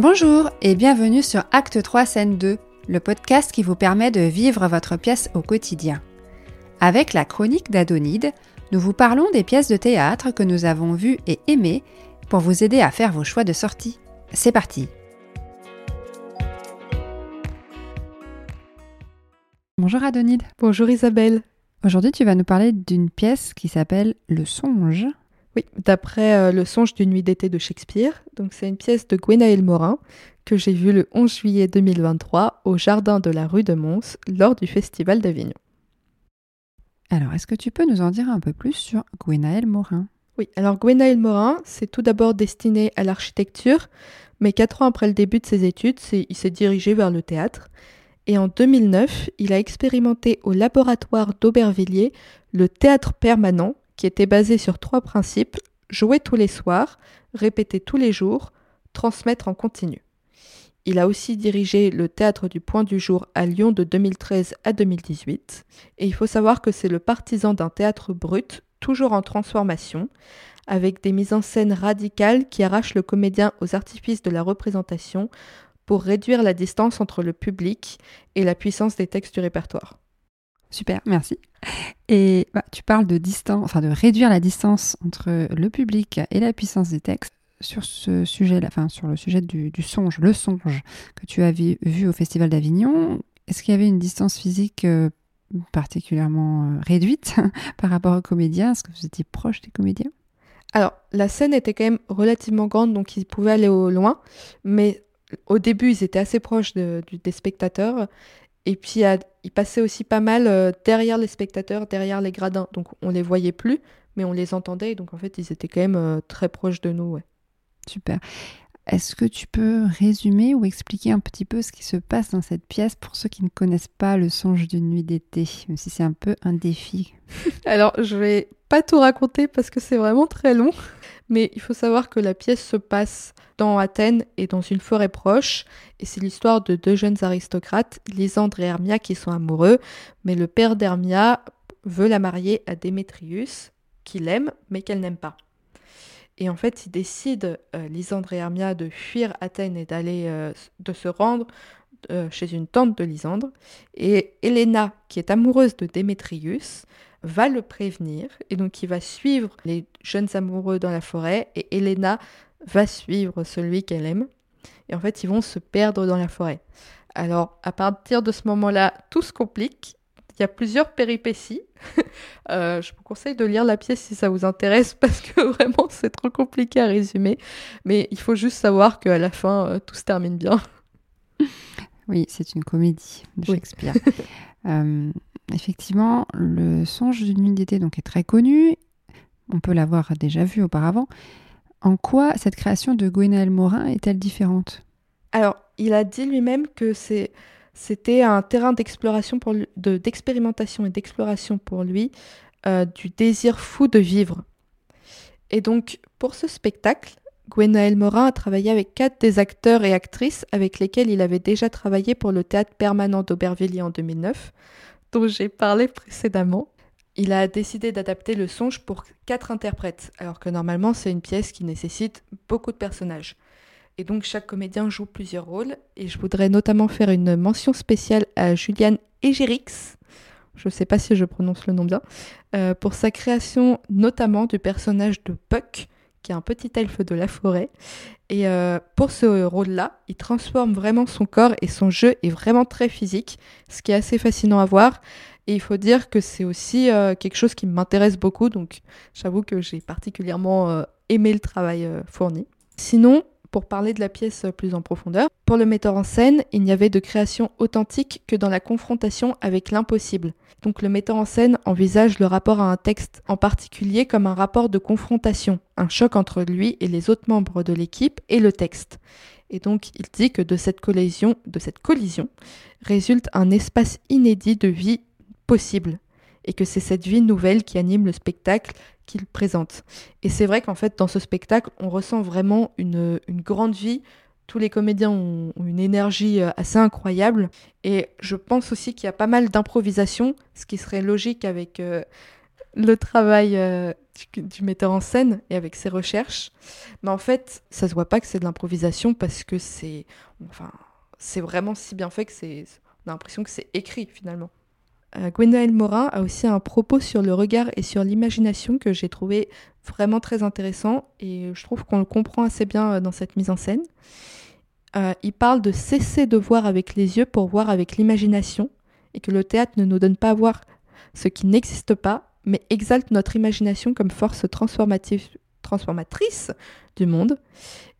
Bonjour et bienvenue sur Acte 3 Scène 2, le podcast qui vous permet de vivre votre pièce au quotidien. Avec la chronique d'Adonide, nous vous parlons des pièces de théâtre que nous avons vues et aimées pour vous aider à faire vos choix de sortie. C'est parti Bonjour Adonide. Bonjour Isabelle. Aujourd'hui tu vas nous parler d'une pièce qui s'appelle Le Songe. Oui, d'après euh, Le songe d'une nuit d'été de Shakespeare. Donc c'est une pièce de Gwenaël Morin que j'ai vue le 11 juillet 2023 au jardin de la rue de Mons lors du festival d'Avignon. Alors, est-ce que tu peux nous en dire un peu plus sur Gwenaël Morin? Oui, alors Gwenaël Morin, c'est tout d'abord destiné à l'architecture, mais quatre ans après le début de ses études, il s'est dirigé vers le théâtre. Et en 2009, il a expérimenté au laboratoire d'Aubervilliers le théâtre permanent, qui était basé sur trois principes jouer tous les soirs, répéter tous les jours, transmettre en continu. Il a aussi dirigé le théâtre du Point du Jour à Lyon de 2013 à 2018. Et il faut savoir que c'est le partisan d'un théâtre brut, toujours en transformation, avec des mises en scène radicales qui arrachent le comédien aux artifices de la représentation pour réduire la distance entre le public et la puissance des textes du répertoire. Super, merci. Et bah, tu parles de distance, enfin de réduire la distance entre le public et la puissance des textes. Sur ce sujet, enfin sur le sujet du, songe, le songe que tu as vu, au Festival d'Avignon, est-ce qu'il y avait une distance physique euh, particulièrement euh, réduite par rapport aux comédiens? Est-ce que vous étiez proche des comédiens? Alors, la scène était quand même relativement grande, donc ils pouvaient aller au loin, mais au début, ils étaient assez proches des spectateurs. Et puis, ils passaient aussi pas mal euh, derrière les spectateurs, derrière les gradins. Donc, on les voyait plus, mais on les entendait. donc, en fait, ils étaient quand même euh, très proches de nous. Ouais. Super. Est-ce que tu peux résumer ou expliquer un petit peu ce qui se passe dans cette pièce pour ceux qui ne connaissent pas le songe d'une nuit d'été, même si c'est un peu un défi? Alors, je vais pas tout raconter parce que c'est vraiment très long, mais il faut savoir que la pièce se passe dans Athènes et dans une forêt proche, et c'est l'histoire de deux jeunes aristocrates, Lysandre et Hermia, qui sont amoureux, mais le père d'Hermia veut la marier à Démétrius, qu'il aime, mais qu'elle n'aime pas. Et en fait, ils décident, euh, Lysandre et Hermia, de fuir Athènes et d'aller, euh, de se rendre euh, chez une tante de Lysandre. Et Helena, qui est amoureuse de Démétrius, va le prévenir. Et donc, il va suivre les jeunes amoureux dans la forêt. Et Helena va suivre celui qu'elle aime. Et en fait, ils vont se perdre dans la forêt. Alors, à partir de ce moment-là, tout se complique. Il y a plusieurs péripéties. Euh, je vous conseille de lire la pièce si ça vous intéresse parce que vraiment c'est trop compliqué à résumer. Mais il faut juste savoir qu'à la fin, euh, tout se termine bien. Oui, c'est une comédie de Shakespeare. Euh, effectivement, le songe d'une nuit d'été donc est très connu. On peut l'avoir déjà vu auparavant. En quoi cette création de Gwenaël Morin est-elle différente? Alors, il a dit lui-même que c'était un terrain d'expérimentation et d'exploration pour lui euh, du désir fou de vivre. Et donc pour ce spectacle, Gwenaël Morin a travaillé avec quatre des acteurs et actrices avec lesquels il avait déjà travaillé pour le théâtre permanent d'Aubervilliers en 2009, dont j'ai parlé précédemment. Il a décidé d'adapter le songe pour quatre interprètes, alors que normalement c'est une pièce qui nécessite beaucoup de personnages. Et donc chaque comédien joue plusieurs rôles. Et je voudrais notamment faire une mention spéciale à Juliane Egerix, je ne sais pas si je prononce le nom bien, euh, pour sa création notamment du personnage de Puck, qui est un petit elfe de la forêt. Et euh, pour ce rôle-là, il transforme vraiment son corps et son jeu est vraiment très physique, ce qui est assez fascinant à voir. Et il faut dire que c'est aussi euh, quelque chose qui m'intéresse beaucoup, donc j'avoue que j'ai particulièrement aimé le travail fourni. Sinon, pour parler de la pièce plus en profondeur. Pour le metteur en scène, il n'y avait de création authentique que dans la confrontation avec l'impossible. Donc le metteur en scène envisage le rapport à un texte en particulier comme un rapport de confrontation, un choc entre lui et les autres membres de l'équipe et le texte. Et donc il dit que de cette collision, de cette collision résulte un espace inédit de vie possible et que c'est cette vie nouvelle qui anime le spectacle qu'il présente. Et c'est vrai qu'en fait, dans ce spectacle, on ressent vraiment une, grande vie. Tous les comédiens ont, une énergie euh, assez incroyable. Et je pense aussi qu'il y a pas mal d'improvisation, ce qui serait logique avec, euh, le travail euh, du, du metteur en scène et avec ses recherches. Mais en fait, ça se voit pas que c'est de l'improvisation parce que c'est, enfin, c'est vraiment si bien fait que c'est, on a l'impression que c'est écrit finalement. Euh, Gwendoline Morin a aussi un propos sur le regard et sur l'imagination que j'ai trouvé vraiment très intéressant et je trouve qu'on le comprend assez bien euh, dans cette mise en scène. Euh, il parle de cesser de voir avec les yeux pour voir avec l'imagination et que le théâtre ne nous donne pas à voir ce qui n'existe pas, mais exalte notre imagination comme force transformative, transformatrice du monde.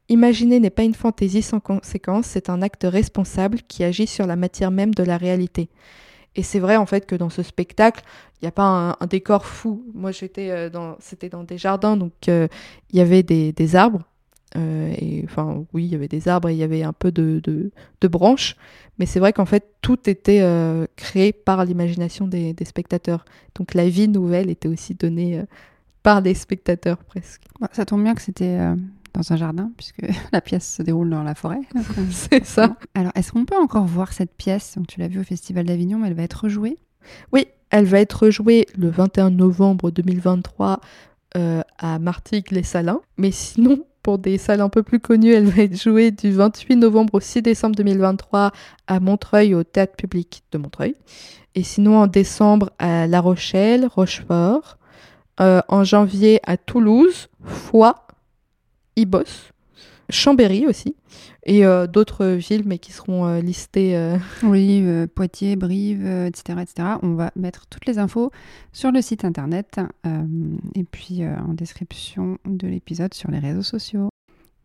Imaginer n'est pas une fantaisie sans conséquence, c'est un acte responsable qui agit sur la matière même de la réalité. Et c'est vrai en fait que dans ce spectacle, il n'y a pas un, décor fou. Moi j'étais euh, dans, c'était dans des jardins, donc euh, il y avait des, des arbres. Euh, et enfin oui, il y avait des arbres et il y avait un peu de, branches. Mais c'est vrai qu'en fait tout était créé par l'imagination des, des, spectateurs. Donc la vie nouvelle était aussi donnée par les spectateurs presque. Bah, ça tombe bien que c'était dans un jardin, puisque la pièce se déroule dans la forêt. C'est ça. Alors, est-ce qu'on peut encore voir cette pièce? Donc, Tu l'as vue au Festival d'Avignon, mais elle va être rejouée Oui, elle va être rejouée le 21 novembre 2023 euh, à Martigues-les-Salins. Mais sinon, pour des salles un peu plus connues, elle va être jouée du 28 novembre au 6 décembre 2023 à Montreuil, au Théâtre Public de Montreuil. Et sinon, en décembre à La Rochelle, Rochefort. Euh, en janvier à Toulouse, Foix, Ibos, Chambéry aussi, et euh, d'autres villes, mais qui seront euh, listées. euh, Oui, Poitiers, Brive, etc., etc. On va mettre toutes les infos sur le site internet et puis en description de l'épisode sur les réseaux sociaux.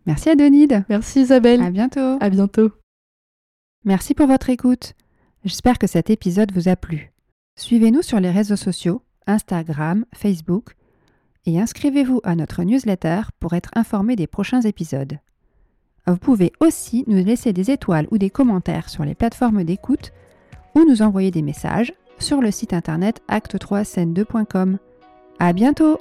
Merci Adonide. Merci Isabelle. À bientôt. À bientôt. Merci pour votre écoute. J'espère que cet épisode vous a plu. Suivez-nous sur les réseaux sociaux, Instagram, Facebook, et inscrivez-vous à notre newsletter pour être informé des prochains épisodes. Vous pouvez aussi nous laisser des étoiles ou des commentaires sur les plateformes d'écoute ou nous envoyer des messages sur le site internet acte3scène2.com. À bientôt!